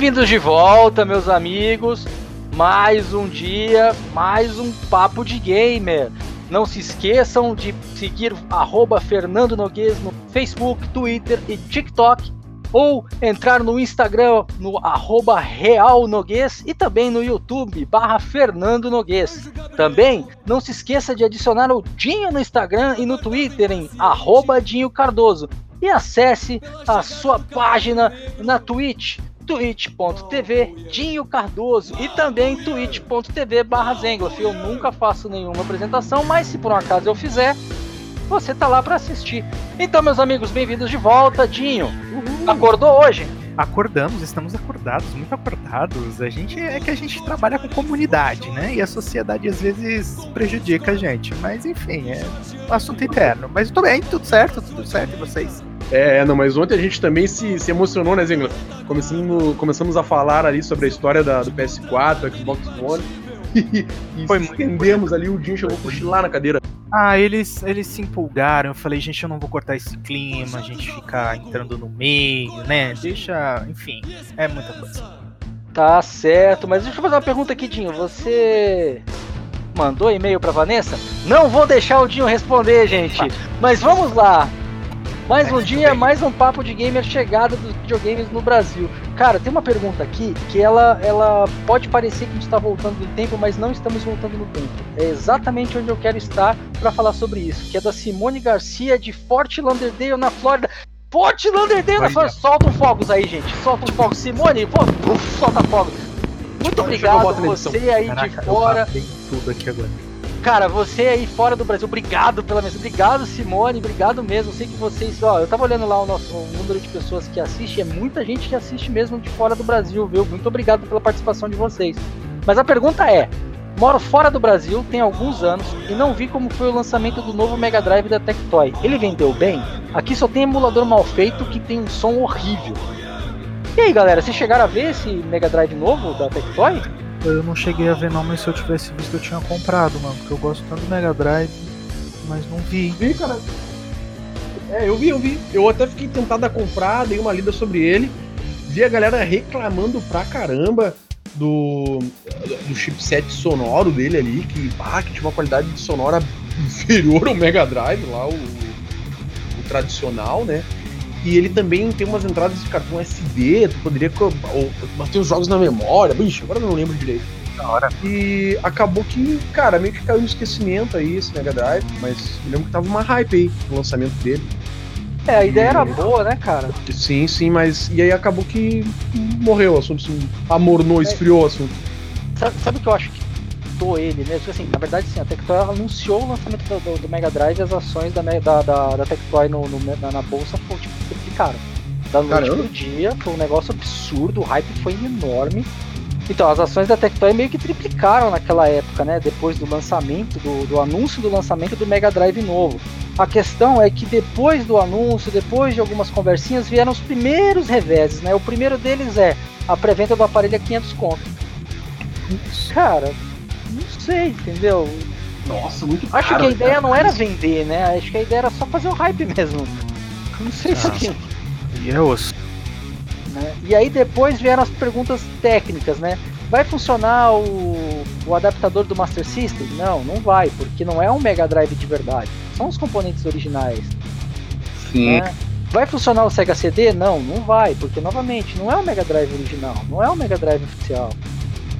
Bem-vindos de volta, meus amigos. Mais um dia, mais um papo de gamer. Não se esqueçam de seguir Fernando Noguês no Facebook, Twitter e TikTok. Ou entrar no Instagram no arroba Real Noguês e também no YouTube barra Fernando Noguês. Também não se esqueça de adicionar o Dinho no Instagram e no Twitter em arroba Dinho Cardoso. E acesse a sua página na Twitch twitch.tv Dinho Cardoso e também twitch.tv barra Eu nunca faço nenhuma apresentação, mas se por um acaso eu fizer, você tá lá para assistir. Então, meus amigos, bem-vindos de volta, Dinho. Uhul. Acordou hoje? Acordamos, estamos acordados, muito acordados. A gente é que a gente trabalha com comunidade, né? E a sociedade às vezes prejudica a gente. Mas enfim, é um assunto interno. Mas tudo bem, tudo certo, tudo certo, e vocês? É, não, mas ontem a gente também se, se emocionou, né, Zengler? Começamos, começamos a falar ali sobre a história da, do PS4, do Xbox One. E, e Foi estendemos ali, o Jim chegou a cochilar na cadeira. Ah, eles, eles se empolgaram. Eu falei, gente, eu não vou cortar esse clima, a gente ficar entrando no meio, né? Deixa. Enfim, é muita coisa. Tá certo, mas deixa eu fazer uma pergunta aqui, Dinho. Você mandou e-mail pra Vanessa? Não vou deixar o Dinho responder, gente. Mas vamos lá. Mais um dia, mais um papo de gamer chegada dos videogames no Brasil. Cara, tem uma pergunta aqui que ela, ela pode parecer que a gente está voltando no tempo, mas não estamos voltando no tempo. É exatamente onde eu quero estar para falar sobre isso, que é da Simone Garcia de Fort Lauderdale, na Flórida. Fort Lauderdale, na Flórida. Solta os fogos aí, gente. Solta os fogos. Simone, pô, solta fogos. Muito obrigado você aí Caraca, de fora. tudo aqui agora. Cara, você aí fora do Brasil, obrigado pela mensagem. Obrigado, Simone, obrigado mesmo. sei que vocês, ó, eu tava olhando lá o nosso o número de pessoas que assiste, é muita gente que assiste mesmo de fora do Brasil, viu? Muito obrigado pela participação de vocês. Mas a pergunta é: moro fora do Brasil, tem alguns anos e não vi como foi o lançamento do novo Mega Drive da Tectoy. Ele vendeu bem? Aqui só tem emulador mal feito que tem um som horrível. E aí, galera, vocês chegaram a ver esse Mega Drive novo da Tectoy? Eu não cheguei a ver não, mas se eu tivesse visto eu tinha comprado, mano. Porque eu gosto tanto do Mega Drive, mas não vi. Vi, cara. É, eu vi, eu vi. Eu até fiquei tentado a comprar, dei uma lida sobre ele. Vi a galera reclamando pra caramba do, do chipset sonoro dele ali, que, ah, que tinha uma qualidade sonora inferior ao Mega Drive lá, o, o tradicional, né? E ele também tem umas entradas de cartão SD, tu poderia ou, manter os jogos na memória. Bicho, agora eu não lembro direito. E acabou que, cara, meio que caiu no esquecimento aí esse Mega Drive, mas eu lembro que tava uma hype aí no lançamento dele. É, a ideia e... era boa, né, cara? Sim, sim, mas. E aí acabou que morreu o assunto, assim, amornou, é. esfriou o assunto. Sabe, sabe o que eu acho que citou ele mesmo? Assim, na verdade, sim, a Tectoy anunciou o lançamento do, do, do, Mega Drive e as ações da, da, da, da Tectoy no, no na, na, bolsa foi, tipo, triplicaram. Da noite Caramba. pro dia, foi um negócio absurdo, o hype foi enorme. Então, as ações da Tectoy meio que triplicaram naquela época, né? Depois do lançamento, do, do anúncio do lançamento do Mega Drive novo. A questão é que depois do anúncio, depois de algumas conversinhas, vieram os primeiros reveses, né? O primeiro deles é a pré-venda do aparelho a 500 conto. Cara, não sei, entendeu? Nossa, muito Acho caro, que a ideia cara, não era vender, né? Acho que a ideia era só fazer o hype mesmo. Não sei se. E é osso. Né? E aí depois vieram as perguntas técnicas, né? Vai funcionar o, o adaptador do Master System? Não, não vai, porque não é um Mega Drive de verdade. São os componentes originais. Sim. Né? Vai funcionar o Sega CD? Não, não vai, porque novamente não é o Mega Drive original, não é o Mega Drive oficial.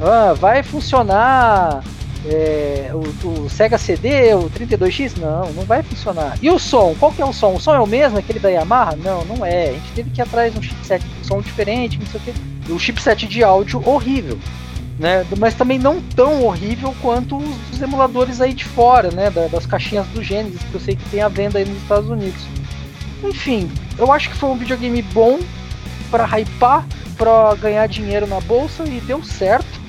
Ah, vai funcionar é, o, o, Sega CD, o 32X? Não, não vai funcionar. E o som? Qual que é o som? O som é o mesmo, aquele da Yamaha? Não, não é. A gente teve que ir atrás de um chipset de som diferente, não sei o que. O chipset de áudio horrível. Né? Mas também não tão horrível quanto os, os emuladores aí de fora, né? Da, das caixinhas do Genesis, que eu sei que tem a venda aí nos Estados Unidos. Enfim, eu acho que foi um videogame bom para hypar, para ganhar dinheiro na bolsa e deu certo.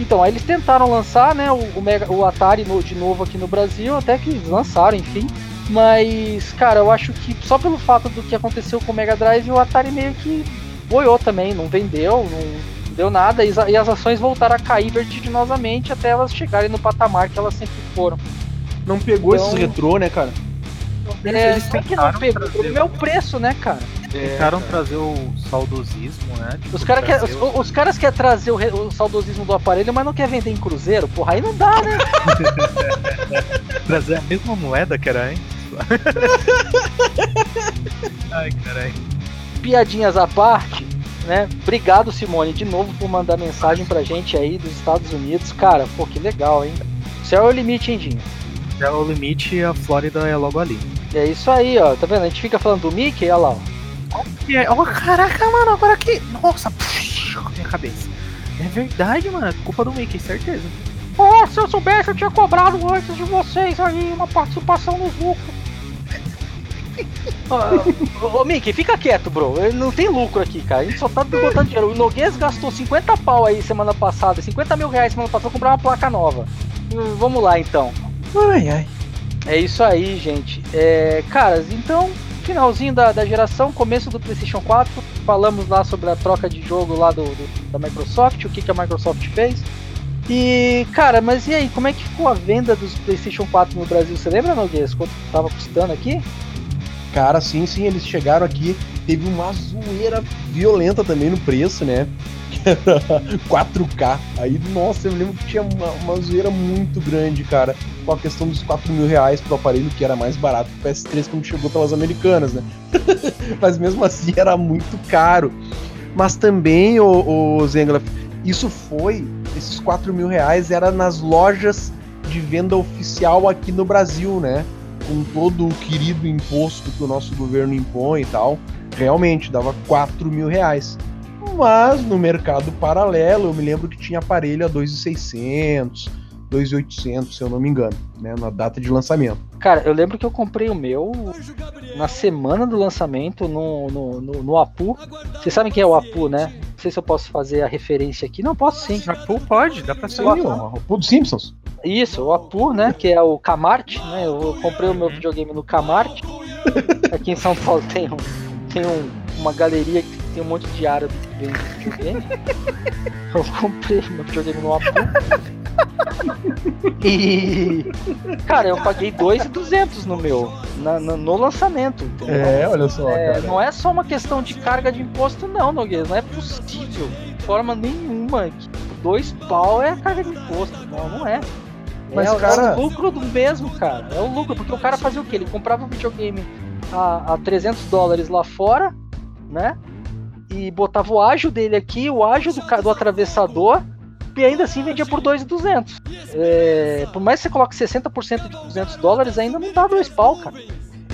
Então, aí eles tentaram lançar, né, o, o, Mega, o Atari no, de novo aqui no Brasil, até que eles lançaram, enfim. Mas, cara, eu acho que só pelo fato do que aconteceu com o Mega Drive, o Atari meio que boiou também, não vendeu, não deu nada, e, e as ações voltaram a cair vertiginosamente até elas chegarem no patamar que elas sempre foram. Não pegou então, esses retrô, né, cara? É, eles só que não pegou. O preço, né, cara? Tentaram é, trazer o saudosismo, né? Tipo, os, cara quer, os, os, caras querem trazer o, o, saudosismo do aparelho, mas não quer vender em cruzeiro. Porra, aí não dá, né? trazer a mesma moeda que era antes. Ai, caralho. Piadinhas à parte, né? Obrigado, Simone, de novo por mandar mensagem pra gente aí dos Estados Unidos. Cara, pô, que legal, hein? Céu é o limite, hein, Dinho? Céu é o limite e a Flórida é logo ali. É isso aí, ó. Tá vendo? A gente fica falando do Mickey, olha lá, ó. Oh, caraca, mano, agora que. Nossa, puxa, minha cabeça. É verdade, mano. Culpa do Mickey, certeza. Oh, se eu soubesse, eu tinha cobrado antes de vocês aí uma participação nos lucros. Ô, ô, Mickey, fica quieto, bro. Não tem lucro aqui, cara. A gente só tá botando dinheiro. O Noguês gastou 50 pau aí semana passada, 50 mil reais semana passada pra comprar uma placa nova. Hum, vamos lá então. Ai, ai. É isso aí, gente. É, caras, então, finalzinho da, da geração, começo do PlayStation 4. Falamos lá sobre a troca de jogo lá do, do da Microsoft, o que, que a Microsoft fez. E, cara, mas e aí, como é que ficou a venda dos PlayStation 4 no Brasil? Você lembra, Noguês, quanto tava custando aqui? Cara, sim, sim, eles chegaram aqui, teve uma zoeira violenta também no preço, né? Era 4K. Aí, nossa, eu lembro que tinha uma, uma zoeira muito grande, cara, com a questão dos 4 mil reais pro aparelho, que era mais barato que o PS3 quando chegou pelas americanas, né? Mas mesmo assim era muito caro. Mas também, o, o Zengler, isso foi, esses 4 mil reais era nas lojas de venda oficial aqui no Brasil, né? com todo o querido imposto que o nosso governo impõe e tal, realmente dava 4 mil reais. Mas no mercado paralelo, eu me lembro que tinha aparelho a 2,600, 2,800, se eu não me engano, né, na data de lançamento. Cara, eu lembro que eu comprei o meu na semana do lançamento no, no, no, no Apu. Vocês sabem quem é o Apu, né? Não sei se eu posso fazer a referência aqui. Não, posso sim. Apu pode, dá pra ser. O Apu dos Simpsons. Isso, o Apur, né? Que é o Camart, né? Eu comprei o meu uhum. videogame no Camart. Aqui em São Paulo tem, um, tem um, uma galeria que tem um monte de árabe que vende videogame. Eu comprei meu videogame no Apur. E. Cara, eu paguei 2,200 no meu, na, no, no lançamento. Entendeu? É, olha só. É, não é só uma questão de carga de imposto, não, Nogueira. Não é possível, de forma nenhuma. Dois pau é a carga de imposto. Não, não é. Mas, é, cara... é o lucro do mesmo, cara. É o lucro, porque o cara fazia o quê? Ele comprava o videogame a, a 300 dólares lá fora, né? E botava o ágio dele aqui, o ágio do, do atravessador, e ainda assim vendia por 2,200. É, por mais que você coloque 60% de 200 dólares, ainda não dá dois pau, cara.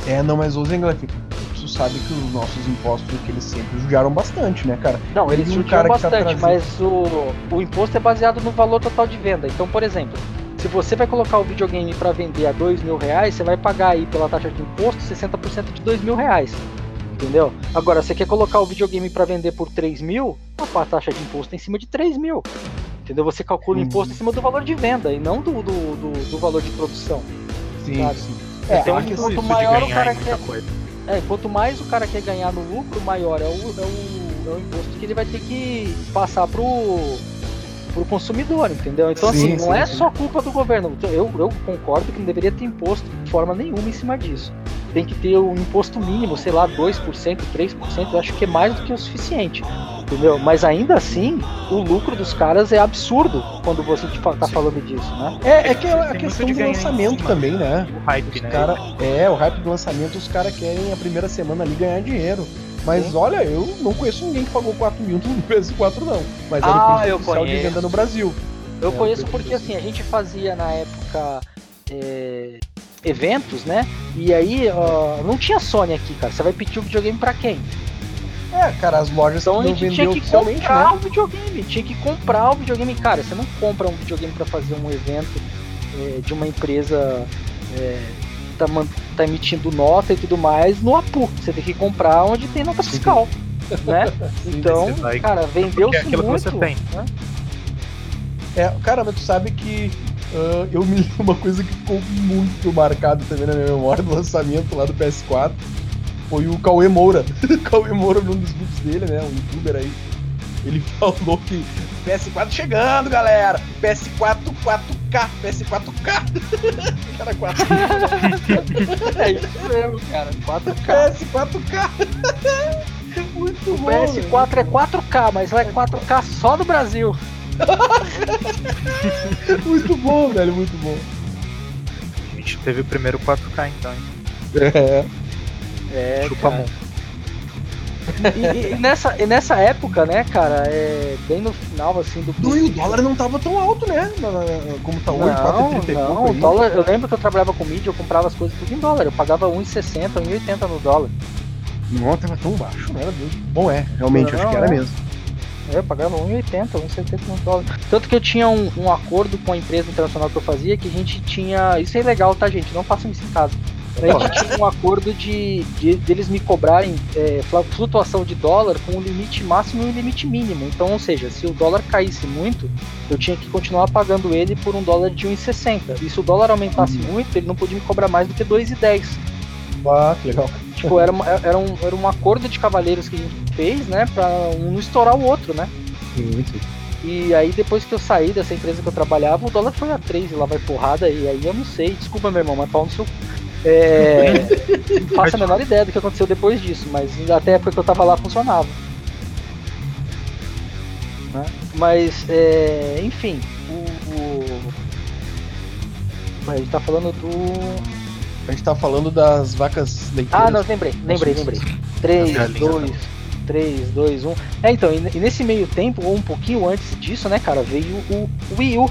É, não, mas os Inglaterra, tu sabe que os nossos impostos que eles sempre judiaram bastante, né, cara? Não, eles judiaram tá bastante, tá mas o, o imposto é baseado no valor total de venda. Então, por exemplo, se você vai colocar o videogame para vender a dois mil reais, você vai pagar aí pela taxa de imposto 60% de dois mil reais. Entendeu? Agora, você quer colocar o videogame para vender por 3 mil, a taxa de imposto é em cima de 3 mil. Entendeu? Você calcula o imposto em cima do valor de venda e não do, do, do, do valor de produção. Sim, sabe? sim. É, então, quanto maior o cara quer. É, quanto mais o cara quer ganhar no lucro, maior é o, é o, é o imposto que ele vai ter que passar pro pro consumidor, entendeu? Então, sim, assim, não sim, é sim. só culpa do governo. Eu, eu concordo que não deveria ter imposto de forma nenhuma em cima disso. Tem que ter um imposto mínimo, sei lá, 2%, 3%, eu acho que é mais do que o suficiente. Entendeu? Mas ainda assim, o lucro dos caras é absurdo quando você tá falando disso, né? É, é que é a questão do lançamento também, né? O hype, os né? Cara, é, o hype do lançamento, os caras querem a primeira semana ali ganhar dinheiro. Mas Sim. olha, eu não conheço ninguém que pagou 4 mil no PS4, não. Mas era ah, o preço de venda no Brasil. Eu é, conheço porque assim, a gente fazia na época é, eventos, né? E aí uh, não tinha Sony aqui, cara. Você vai pedir o videogame pra quem? É, cara, as lojas então, não vendeu tinha que comprar né? o videogame, tinha que comprar o videogame. Cara, você não compra um videogame para fazer um evento é, de uma empresa é, tá, tá emitindo nota e tudo mais no APU. Você tem que comprar onde tem nota fiscal. né? Então, cara, vendeu-se muito. Né? É, cara, mas tu sabe que uh, eu me lembro uma coisa que ficou muito marcado também na minha memória do lançamento lá do PS4 foi o Cauê Moura. Cauê Moura, num dos vídeos dele, né? Um youtuber aí. Ele falou que PS4 chegando, galera! PS4 4 4K, PS4K. Cara, 4 É isso mesmo, cara. 4K. PS4K. Muito O bom. velho. PS4 é 4K, mas vai 4K só no Brasil. Muito bom, velho, muito bom. A gente teve o primeiro 4K então, hein? É. É, Chupa cara. mão. E, e nessa, e nessa época, né, cara, é, bem no final, assim, do... No, e o dólar não tava tão alto, né? Como tá hoje, Não, 4,30 e não, o dólar, eu lembro que eu trabalhava com mídia, eu comprava as coisas tudo em dólar, eu pagava 1,60, 1,80 no dólar. Não, tava tão baixo, não era mesmo. Bom, é, realmente, Não, acho que era é. mesmo. Eu pagava 1,80, 1,70 no dólar. Tanto que eu tinha um, um acordo com a empresa internacional que eu fazia, que a gente tinha. Isso é ilegal, tá, gente? Não façam isso em casa. A gente tinha um acordo de, de deles me cobrarem é, flutuação de dólar com um limite máximo e um limite mínimo. Então, ou seja, se o dólar caísse muito, eu tinha que continuar pagando ele por um dólar de 1,60. E se o dólar aumentasse muito, ele não podia me cobrar mais do que 2,10. Ah, que legal. Tipo, era, era, um, era um acordo de cavaleiros que a gente fez, né? Pra um não estourar o outro, né? Sim. E aí depois que eu saí dessa empresa que eu trabalhava, o dólar foi a 3 e lá vai porrada, e aí eu não sei, desculpa meu irmão, mas pau no seu. É, não faço a menor ideia do que aconteceu depois disso, mas até a época que eu tava lá funcionava. Né? Mas, é, enfim, o, o- A gente tá falando do. A gente tá falando das vacas leiteiras. Ah, não, lembrei, lembrei, lembrei. 3, galinhas 2, 3, 2, 1. É, então, e, nesse meio tempo, ou um pouquinho antes disso, né, cara, veio o Wii U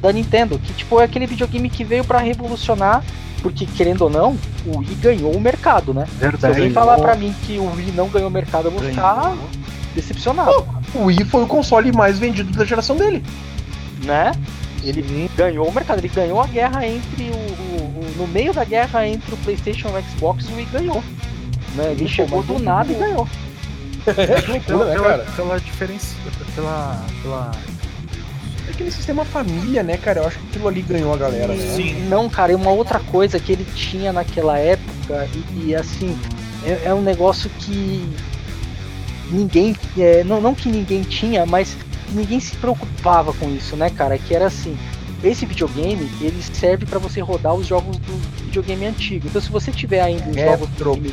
da Nintendo, que tipo é aquele videogame que veio pra revolucionar, porque querendo ou não, o Wii ganhou o mercado, né? Se Verdade. alguém falar pra mim que o Wii não ganhou o mercado, eu vou ficar decepcionado, O Wii foi o console mais vendido da geração dele. né? Ele ganhou o mercado, ele ganhou a guerra entre o- no meio da guerra entre o PlayStation e o Xbox, o Wii ganhou. Né? Ele Pô, chegou do nada e ganhou. É, loucura, né, pela, cara? pela diferença. Pela. pela... Aquele sistema família, né, cara? Eu acho que aquilo ali ganhou a galera, né? Sim. Não, cara, é uma outra coisa que ele tinha naquela época e, e, assim, é, é um negócio que ninguém, é, não, não que ninguém tinha, mas ninguém se preocupava com isso, né, cara? Que era assim, esse videogame, ele serve pra você rodar os jogos do videogame antigo. Então se você tiver ainda os jogos do GameCube,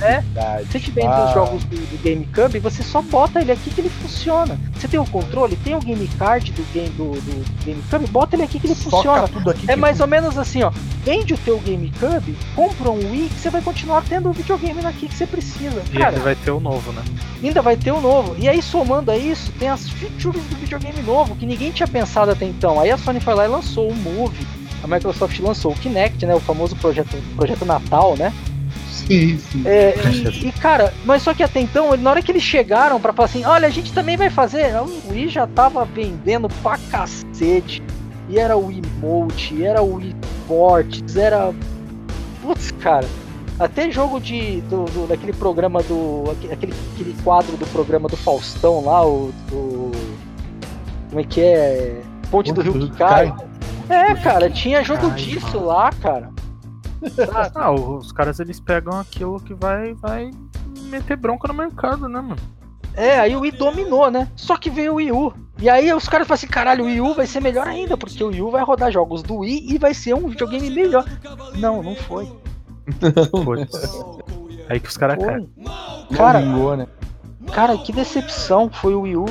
é, Retrocompatibilidade. se você tiver ainda os Ah. jogos do, do GameCube, você só bota ele aqui que ele funciona. Você tem o controle, tem o game card do game do, do GameCube, bota ele aqui que ele Soca funciona. tudo aqui É que mais ou menos assim, ó. Vende o teu GameCube, compra um Wii que você vai continuar tendo o videogame aqui que você precisa. E Cara, ele vai ter o novo, né? ainda vai ter o novo. E aí, somando a isso, tem as features do videogame novo que ninguém tinha pensado até então. Aí a Sony foi lá e lançou o Move. A Microsoft lançou o Kinect, né? O famoso projeto, projeto Natal, né? Sim, sim. É, e, e, cara, mas só que até então, na hora que eles chegaram pra falar assim, olha, a gente também vai fazer, o Wii já tava vendendo pra cacete. E era o emote, era o esportes, era. Putz, cara. Até jogo de. Do, do- daquele programa do. aque- Aquele, aquele quadro do programa do Faustão lá, o. o- como é que é? Ponte do Rio que cai. É, cara, tinha jogo Cai, disso lá, cara. Sabe? Ah, os caras eles pegam aquilo que vai, vai meter bronca no mercado, né, mano? É, aí o Wii dominou, né? Só que veio o Wii U. E aí os caras falam assim, caralho, o Wii U vai ser melhor ainda, porque o Wii U vai rodar jogos do Wii e vai ser um videogame melhor. Não, não foi. Putz. Aí que os caras caem. Foi. Cara, vingou, né? cara, que decepção foi o Wii U.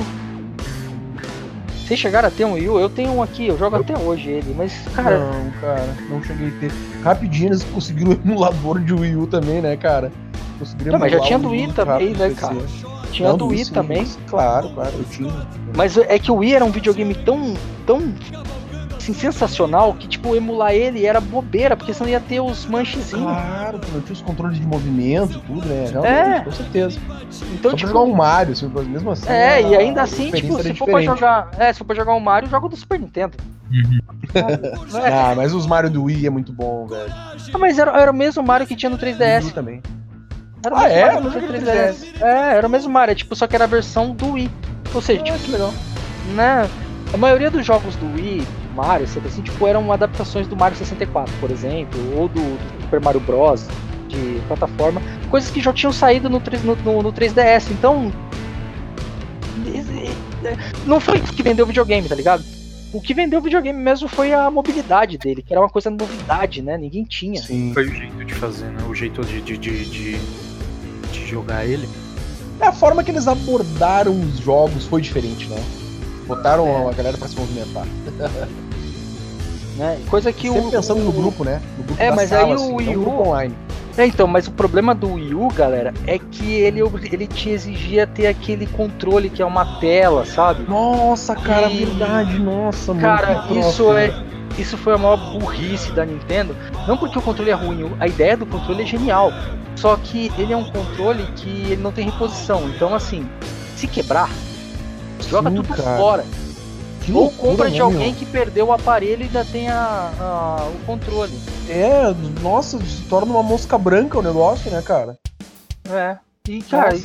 Vocês chegaram a ter um Wii U? Eu tenho um aqui, eu jogo até hoje ele, mas, cara, Não, cara, não cheguei a ter. Rapidinho eles conseguiram o emulador de Wii U também, né, cara? Conseguiram Não, mas já tinha do Wii também, né, cara? tinha Não, do Wii também. Claro, claro, eu tinha. Mas é que o Wii era um videogame tão, tão assim, sensacional que, tipo, emular ele era bobeira, porque senão ia ter os manchezinhos. Claro, eu tinha os controles de movimento tudo, né? Realmente, É. com certeza. Então, Só tipo, jogar um Mario, mesmo assim. É, e ainda assim, tipo, se for pra jogar. É, se for pra jogar um Mario, joga do Super Nintendo. Não é? Ah, mas os Mario do Wii é muito bom, velho. Ah, mas era, era o mesmo Mario que tinha no Wii 3DS. U também. Era o Ah, mesmo é? Mario Eu no não joguei 3DS. É, era o mesmo Mario, tipo, só que era a versão do Wii. Ou seja, tipo, que legal. né? A maioria dos jogos do Wii, Mario, assim, tipo, eram adaptações do Mario 64, por exemplo, ou do, do Super Mario Bros. de plataforma, coisas que já tinham saído no, 3 no, no- no 3DS, então. Não foi isso que vendeu o videogame, tá ligado? o que vendeu o videogame mesmo foi a mobilidade dele, que era uma coisa novidade, né? Ninguém tinha. Sim. Foi o jeito de fazer, né? O jeito de, de, de, de, de jogar ele. É a forma que eles abordaram os jogos foi diferente, né? Botaram é. a galera pra se movimentar. né? Coisa que Sempre o. pensando no grupo, né? No grupo é, mas sala, aí o assim, Wii U. online. É, então, mas o problema do Wii U, galera, é que ele, ele te exigia ter aquele controle que é uma tela, sabe? Nossa, cara, e... verdade, nossa, mano. Cara, isso é. Isso foi a maior burrice da Nintendo. Não porque o controle é ruim, a ideia do controle é genial. Só que ele é um controle que ele não tem reposição. Então, assim, se quebrar, joga Sim, tudo cara. fora. Que Ou compra de né, alguém meu? que perdeu o aparelho e ainda tem a, a, o controle. É, nossa, se torna uma mosca branca o negócio, né, cara? É. E, cara, aí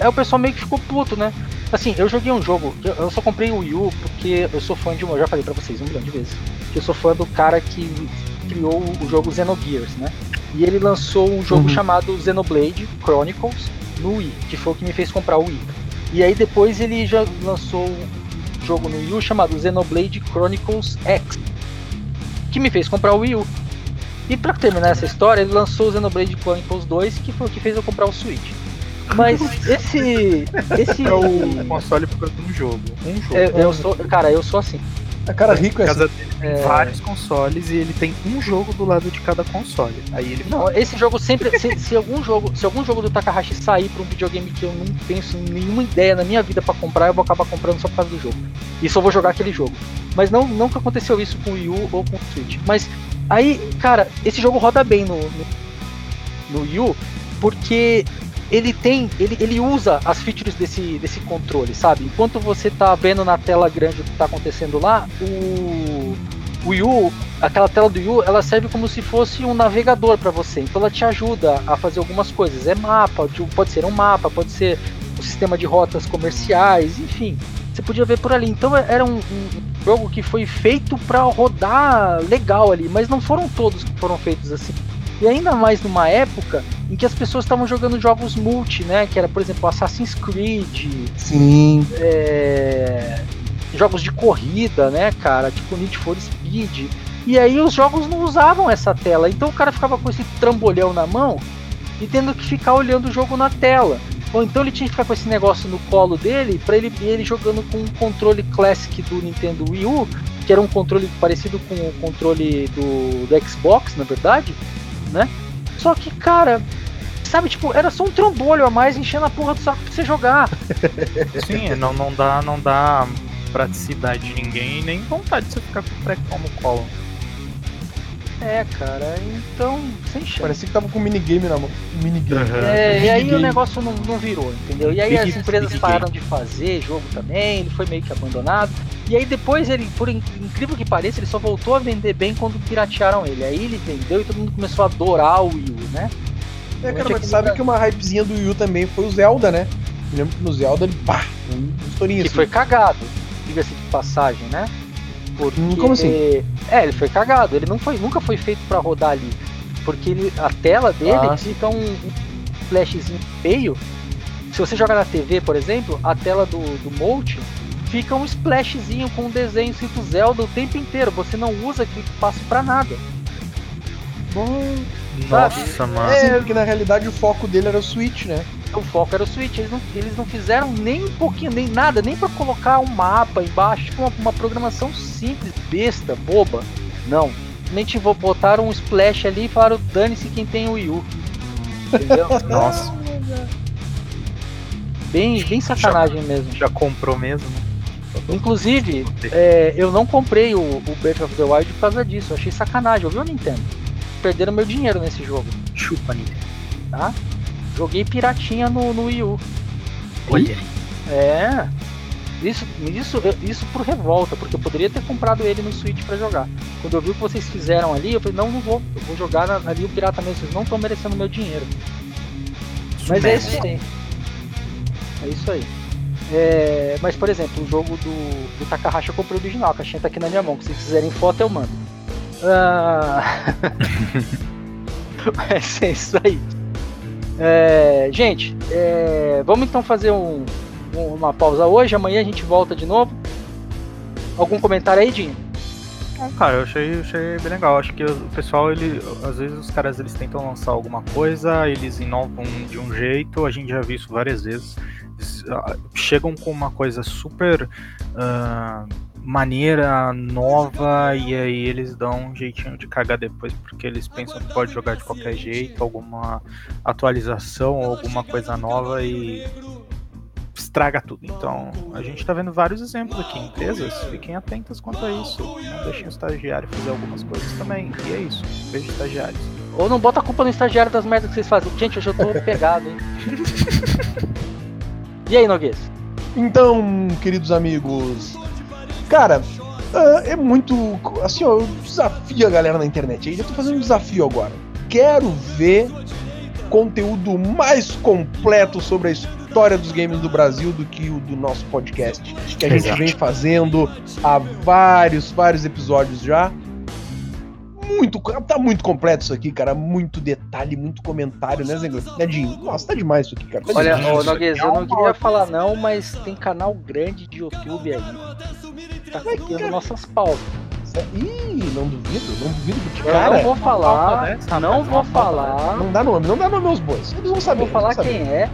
é, o pessoal meio que ficou puto, né? Assim, eu joguei um jogo, eu só comprei o Wii U porque eu sou fã de um. Eu já falei pra vocês um milhão de vezes. Que eu sou fã do cara que criou o jogo Xenogears, né? E ele lançou um jogo uhum. chamado Xenoblade Chronicles no Wii, que foi o que me fez comprar o Wii. E aí depois ele já lançou jogo no Wii U chamado Xenoblade Chronicles X, que me fez comprar o Wii U. E para terminar essa história, ele lançou o Xenoblade Chronicles 2, que foi o que fez eu comprar o Switch. Mas esse. esse. É o console por causa de um jogo. Um jogo. É, eu sou, cara, eu sou assim. A cara rico é casa assim. dele tem é... vários consoles e ele tem um jogo do lado de cada console. Aí ele Não, esse jogo sempre se, se, algum jogo, se algum jogo do Takahashi sair para um videogame que eu não penso nenhuma ideia na minha vida para comprar, eu vou acabar comprando só por causa do jogo. E só vou jogar aquele jogo. Mas não nunca aconteceu isso com o Wii U ou com o Switch. Mas aí, cara, esse jogo roda bem no no, no Wii U porque ele tem, ele, ele usa as features desse, desse controle, sabe? Enquanto você tá vendo na tela grande o que tá acontecendo lá, o, o Wii U, aquela tela do Wii U, ela serve como se fosse um navegador para você. Então ela te ajuda a fazer algumas coisas. É mapa, pode ser um mapa, pode ser um sistema de rotas comerciais, enfim. Você podia ver por ali. Então era um, um jogo que foi feito para rodar legal ali, mas não foram todos que foram feitos assim. E ainda mais numa época em que as pessoas estavam jogando jogos multi, né? Que era, por exemplo, Assassin's Creed. Sim. É, jogos de corrida, né, cara? Tipo Need for Speed. E aí os jogos não usavam essa tela. Então o cara ficava com esse trambolhão na mão e tendo que ficar olhando o jogo na tela. Ou então ele tinha que ficar com esse negócio no colo dele para ele ele jogando com um controle classic do Nintendo Wii U, que era um controle parecido com o controle do, do Xbox, na verdade né? Só que, cara, sabe, tipo, era só um trombolho a mais enchendo a porra do saco pra você jogar. Sim, não, não dá, não dá praticidade de ninguém nem vontade de você ficar com o pré-com no colo. É, cara, então, sem chance. Parecia que tava com minigame na mão. Minigame. Uhum. É, e aí o negócio não, não virou, entendeu? E aí Big, as empresas pararam de fazer jogo também, ele foi meio que abandonado. E aí depois ele, por incrível que pareça, ele só voltou a vender bem quando piratearam ele. Aí ele vendeu e todo mundo começou a adorar o Wii U, né? É, cara, mas sabe que uma hypezinha do Wii U também foi o Zelda, né? Eu lembro que no Zelda ele, pá, um estourinho Que assim. foi cagado, diga-se de passagem, né? Porque, Como assim? É, ele foi cagado. Ele não foi, nunca foi feito para rodar ali. Porque ele, a tela dele ah, fica um, um flashzinho feio. Se você joga na TV, por exemplo, a tela do, do Motion fica um splashzinho com um desenho escrito Zelda o tempo inteiro. Você não usa aquele espaço para nada. Bom, Nossa, mano. É, porque na realidade o foco dele era o Switch, né? o foco era o Switch. Eles não, eles não fizeram nem um pouquinho, nem nada, nem para colocar um mapa embaixo, tipo uma, uma, programação simples, besta, boba. Não. Simplesmente botaram um splash ali e falaram: dane-se quem tem o Wii U. Entendeu? Nossa. Bem, bem sacanagem já, mesmo. Já comprou mesmo? Inclusive, é, eu não comprei o, o Breath of the Wild por causa disso. Eu achei sacanagem, ouviu, Nintendo? Perderam meu dinheiro nesse jogo. Chupa, Nintendo. Tá? Joguei piratinha no, no Wii U. Olha. É. Isso, isso, isso por revolta, porque eu poderia ter comprado ele no Switch para jogar. Quando eu vi o que vocês fizeram ali, eu falei, não, não vou, eu vou jogar ali o pirata mesmo, vocês não estão merecendo meu dinheiro. Mas é isso aí. É isso aí. É, mas, por exemplo, o jogo do, do Takahashi eu comprei o original, a caixinha tá aqui na minha mão. Se quiserem foto, eu mando. Ah... mas é isso aí. É, gente, é, vamos então fazer um, uma pausa hoje. Amanhã a gente volta de novo. Algum comentário aí, Dinho? Não, cara, eu achei, achei bem legal. Acho que o pessoal, ele, às vezes os caras eles tentam lançar alguma coisa, eles inovam de um jeito, a gente já viu isso várias vezes. Eles, chegam com uma coisa super uh, maneira, nova, e aí eles dão um jeitinho de cagar depois, porque eles pensam que pode jogar de qualquer jeito, alguma atualização, alguma coisa nova e estraga tudo. Então, a gente está vendo vários exemplos aqui. Empresas, fiquem atentas quanto a isso. Não deixem o estagiário fazer algumas coisas também. E é isso. Beijo, estagiários. Ou não bota a culpa no estagiário das merdas que vocês fazem. Gente, hoje eu tô pegado, hein? e aí, Noguês? Então, queridos amigos, cara, é muito. Assim, ó, eu desafio a galera na internet. Eu tô fazendo um desafio agora. Quero ver conteúdo mais completo sobre a história história dos games do Brasil do que o do nosso podcast, que a gente Exato. vem fazendo há vários, vários episódios já. Muito, tá muito completo isso aqui, cara. Muito detalhe, muito comentário, né, Zengo? Nedinho, nossa, tá demais isso aqui, cara. Tá Olha, ô, Noguês, eu não queria falar não, mas tem canal grande de YouTube aí. Tá copiando nossas pautas. Ih, não duvido, não duvido que cara. Não vou falar, não vou falar. Não dá nome, não dá nome aos bois. Eles vão saber. Vou falar quem é,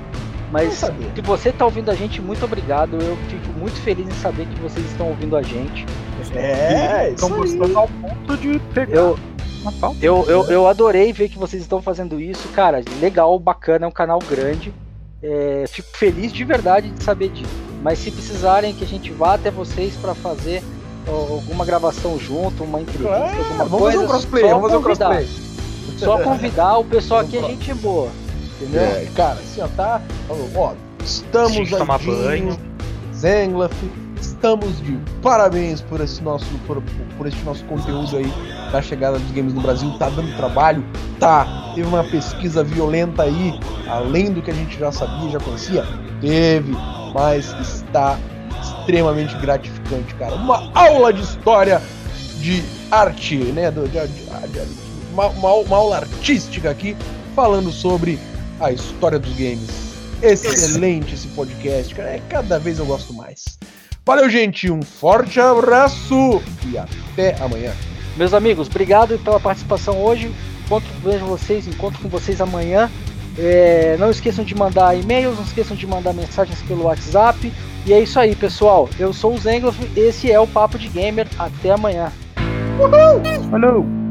mas se você está ouvindo a gente, muito obrigado. Eu fico muito feliz em saber que vocês estão ouvindo a gente. É, estão gostando ao ponto de pegar. Eu, eu, eu, eu adorei ver que vocês estão fazendo isso, cara. Legal, bacana, é um canal grande. É, fico feliz de verdade de saber disso. Mas se precisarem que a gente vá até vocês para fazer alguma gravação junto, uma entrevista, é, alguma vamos coisa, fazer um crossplay, vamos fazer um crossplay. Só convidar, o pessoal aqui a gente é boa. Entendeu? É, cara, assim, ó, tá. Ó, estamos tomar banho. Zenglaf, estamos de parabéns por esse nosso por, por esse nosso conteúdo aí da chegada dos games no Brasil. Tá dando trabalho? Tá. Teve uma pesquisa violenta aí, além do que a gente já sabia, já conhecia? Teve, mas está extremamente gratificante, cara. Uma aula de história de arte, né? De, de, de, uma, uma, uma aula artística aqui, falando sobre a história dos games. Excelente esse podcast, cara. É, cada vez eu gosto mais. Valeu, gente. Um forte abraço e até amanhã. Meus amigos, obrigado pela participação hoje. Encontro vejo vocês, encontro com vocês amanhã. É, não esqueçam de mandar e-mails, não esqueçam de mandar mensagens pelo WhatsApp. E é isso aí, pessoal. Eu sou o Zengloff, esse é o Papo de Gamer. Até amanhã. Uhul! Falou!